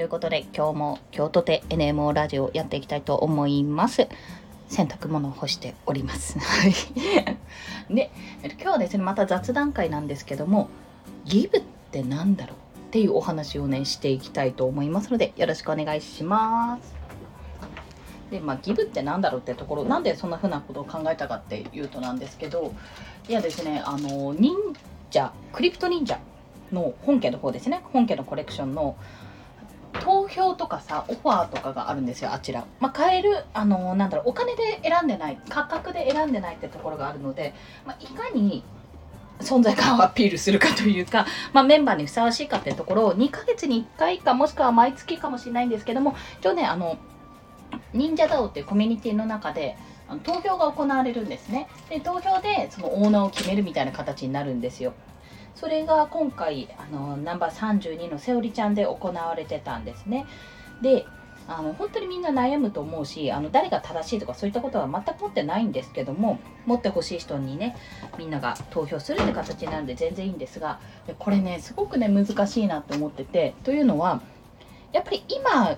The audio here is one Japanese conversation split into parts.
ということで今日も京都で NMO ラジオやっていきたいと思います。洗濯物を干しております。はい。で今日はですねまた雑談会なんですけどもギブって何だろうっていうお話をねしていきたいと思いますのでよろしくお願いします。でまあギブって何だろうってところなんでそんな風なことを考えたかっていうとなんですけどいやですねあの忍者クリプト忍者の本家の方ですね。本家のコレクションの投票とかさオファーとかがあるんですよあちら、まあ、買えるあのなんだろうお金で選んでない価格で選んでないってところがあるので、まあ、いかに存在感をアピールするかというか、まあ、メンバーにふさわしいかってところを2ヶ月に1回かもしくは毎月かもしれないんですけども一応ねあの忍者ダオっていうコミュニティの中で投票が行われるんですね。で投票でそのオーナーを決めるみたいな形になるんですよ。それが今回あのナンバー32のセオリちゃんで行われてたんですね。であの本当にみんな悩むと思うしあの誰が正しいとかそういったことは全く持ってないんですけども持ってほしい人にねみんなが投票するって形なんで全然いいんですがこれねすごくね難しいなと思っててというのはやっぱり今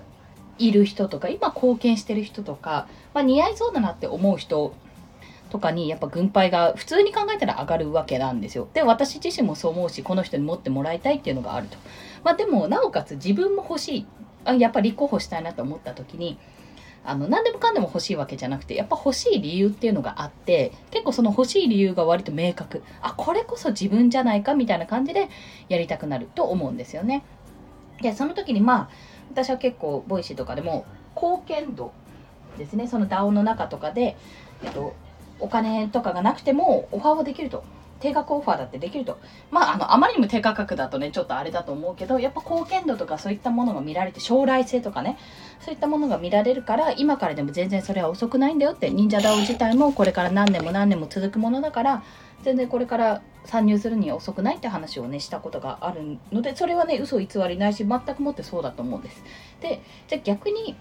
いる人とか今貢献してる人とか、まあ、似合いそうだなって思う人とかにやっぱ軍配が普通に考えたら上がるわけなんですよ。で私自身もそう思うしこの人に持ってもらいたいっていうのがあると。まあ、でもなおかつ自分も欲しいあやっぱ立候補したいなと思った時にあの何でもかんでも欲しいわけじゃなくてやっぱ欲しい理由っていうのがあって結構その欲しい理由が割と明確あこれこそ自分じゃないかみたいな感じでやりたくなると思うんですよね。でその時にまあ私は結構ボイシーとかでも貢献度ですねその DAO の中とかで、えっと、お金とかがなくてもオファーはできると定額オファーだってできるとまああのあまりにも低価格だとねちょっとあれだと思うけどやっぱ貢献度とかそういったものが見られて将来性とかねそういったものが見られるから今からでも全然それは遅くないんだよって忍者 DAO 自体もこれから何年も何年も続くものだから全然これから参入するには遅くないって話をねしたことがあるのでそれはね嘘偽りないし全くもってそうだと思うんです。でじゃ逆に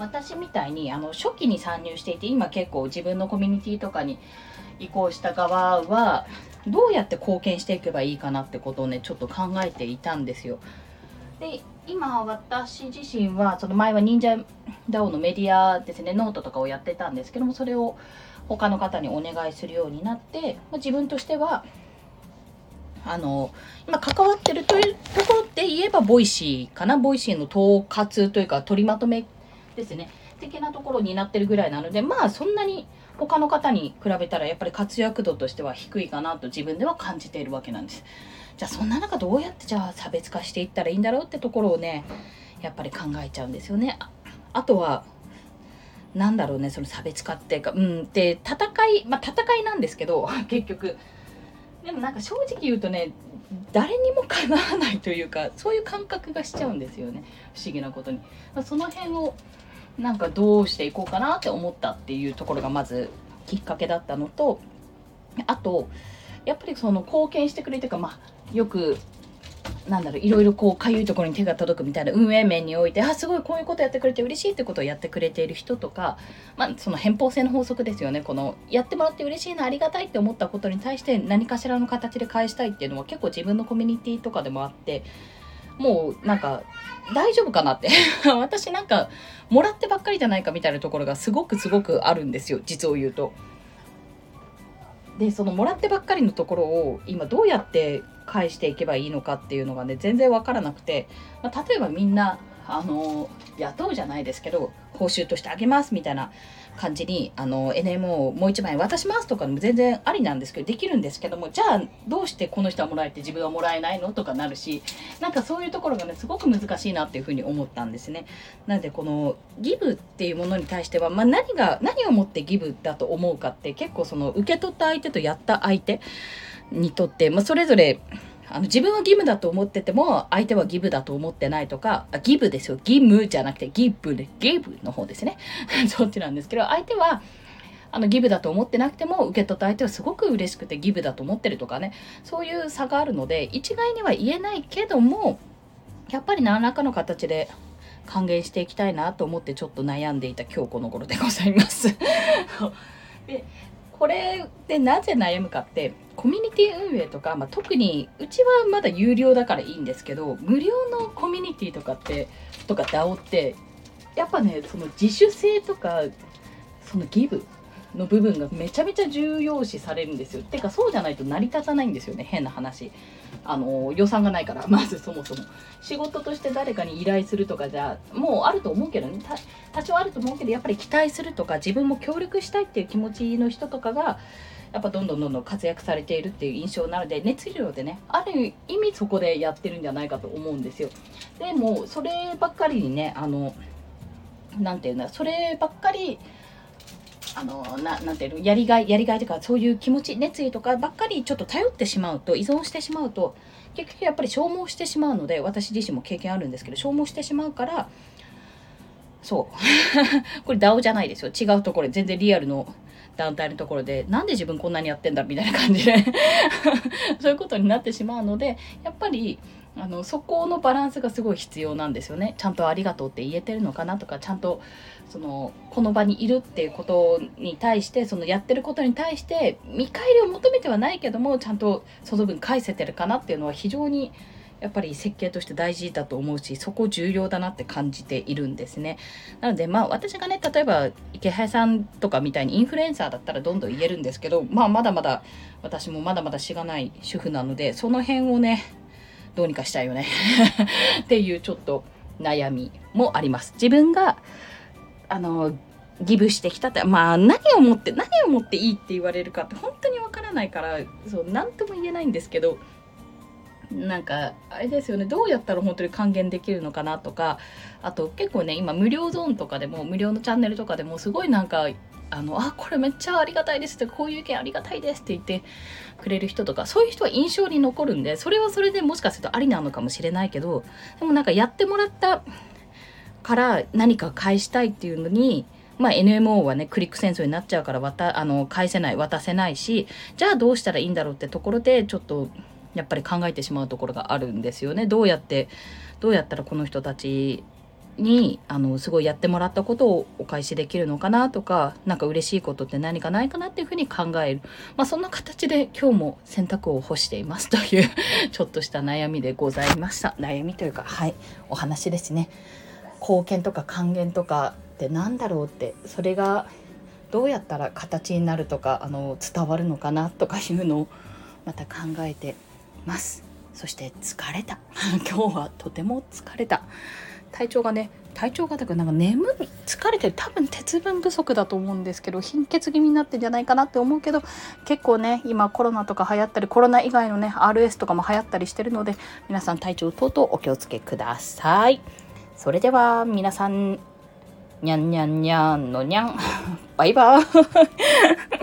私みたいにあの初期に参入していて今結構自分のコミュニティとかに移行した側はどうやって貢献していけばいいかなってことをねちょっと考えていたんですよ。で今私自身はその前は忍者 DAO のメディアですねノートとかをやってたんですけどもそれを他の方にお願いするようになって、まあ、自分としてはあの今関わってるというところで言えばボイシーかなボイシーの統括というか取りまとめですね的なところになってるぐらいなのでまあそんなに他の方に比べたらやっぱり活躍度としては低いかなと自分では感じているわけなんです。じゃあそんな中どうやってじゃあ差別化していったらいいんだろうってところをねやっぱり考えちゃうんですよね。あとはなんだろうねその差別化っていうかうんで戦いまあ戦いなんですけど 結局でもなんか正直言うとね誰にもかなわないというかそういう感覚がしちゃうんですよね不思議なことに。その辺をなんかどうしていこうかなって思ったっていうところがまずきっかけだったのとあとやっぱりその貢献してくれてかまあよくなんだろういろいろこうかゆいところに手が届くみたいな運営面においてあすごいこういうことやってくれて嬉しいってことをやってくれている人とか、まあ、その偏方性の法則ですよね。このやってもらって嬉しいなありがたいって思ったことに対して何かしらの形で返したいっていうのは結構自分のコミュニティとかでもあってもうなんか大丈夫かなって 私なんかもらってばっかりじゃないかみたいなところがすごくすごくあるんですよ実を言うと。でそのもらってばっかりのところを今どうやって返していけばいいのかっていうのがね全然分からなくて、まあ、例えばみんなあの雇うじゃないですけど報酬としてあげますみたいな感じにあの NMO をもう1枚渡しますとかも全然ありなんですけどできるんですけどもじゃあどうしてこの人はもらえて自分はもらえないのとかなるしなんかそういうところがねすごく難しいなっていうふうに思ったんですね。なのでこのギブっていうものに対しては、まあ、何が何をもってギブだと思うかって結構その受け取った相手とやった相手にとって、まあ、それぞれあの自分は義務だと思ってても相手は義務だと思ってないとかあ義務ですよ。義務じゃなくてギブでギブの方ですね。そっちなんですけど相手はあのギブだと思ってなくても受け取った相手はすごく嬉しくてギブだと思ってるとかね。そういう差があるので一概には言えないけどもやっぱり何らかの形で還元していきたいなと思ってちょっと悩んでいた今日この頃でございます。でこれでなぜ悩むかってコミュニティ運営とか、まあ、特にうちはまだ有料だからいいんですけど無料のコミュニティとかってとか DAO ってやっぱねその自主性とかそのギブの部分がめちゃめちゃ重要視されるんですよ。てかそうじゃないと成り立たないんですよね。変な話。あの予算がないから。まずそもそも。仕事として誰かに依頼するとかじゃもうあると思うけどね。多少あると思うけどやっぱり期待するとか自分も協力したいっていう気持ちの人とかがやっぱどんどんどんどん活躍されているっていう印象なので熱量でねある意味そこでやってるんじゃないかと思うんですよ。でもそればっかりにねあの何て言うんだそればっかりあのななんていうのやりがいやりがいとかそういう気持ち熱意とかばっかりちょっと頼ってしまうと依存してしまうと結局やっぱり消耗してしまうので私自身も経験あるんですけど消耗してしまうからそう。これ DAO じゃないですよ。違うところ全然リアルの団体のところでなんで自分こんなにやってんだみたいな感じで。そういうことになってしまうのでやっぱりあのそこのバランスがすごい必要なんですよね。ちゃんとありがとうって言えてるのかなとかちゃんとそのこの場にいるっていうことに対してそのやってることに対して見返りを求めてはないけどもちゃんとその分返せてるかなっていうのは非常にやっぱり設計として大事だと思うしそこ重要だなって感じているんですね。なのでまあ私がね例えば池原さんとかみたいにインフルエンサーだったらどんどん言えるんですけどまあまだまだ私もまだまだしがない主婦なのでその辺をねどうにかしたいよね。っていうちょっと悩みもあります。自分があのギブしてきたってまあ何をもって何をもっていいって言われるかって本当にわからないからそう何とも言えないんですけどなんかあれですよね。どうやったら本当に還元できるのかなとかあと結構ね今無料ゾーンとかでも無料のチャンネルとかでもすごいなんかあのあこれめっちゃありがたいですってこういう意見ありがたいですって言ってくれる人とかそういう人は印象に残るんでそれはそれでもしかするとありなのかもしれないけどでもなんかやってもらったから何か返したいっていうのにまあ、NMO はねクリック戦争になっちゃうから渡あの返せない渡せないしじゃあどうしたらいいんだろうってところでちょっとやっぱり考えてしまうところがあるんですよね。どうやってどうやったらこの人たちにあのすごいやってもらったことをお返しできるのかなとか何か嬉しいことって何かないかなっていうふうに考える、まあ、そんな形で今日も洗濯を干していますという ちょっとした悩みでございました。悩みというかはいお話ですね。貢献とか還元とかって何だろうってそれがどうやったら形になるとかあの伝わるのかなとかいうのをまた考えてます。そして疲れた。今日はとても疲れた。体調がね体調がだからなんか眠い疲れてる多分鉄分不足だと思うんですけど貧血気味になってんじゃないかなって思うけど結構ね今コロナとか流行ったりコロナ以外のね RS とかも流行ったりしてるので皆さん体調等々お気をつけください。それでは皆さんにゃんにゃんにゃんのにゃんバイバーイ。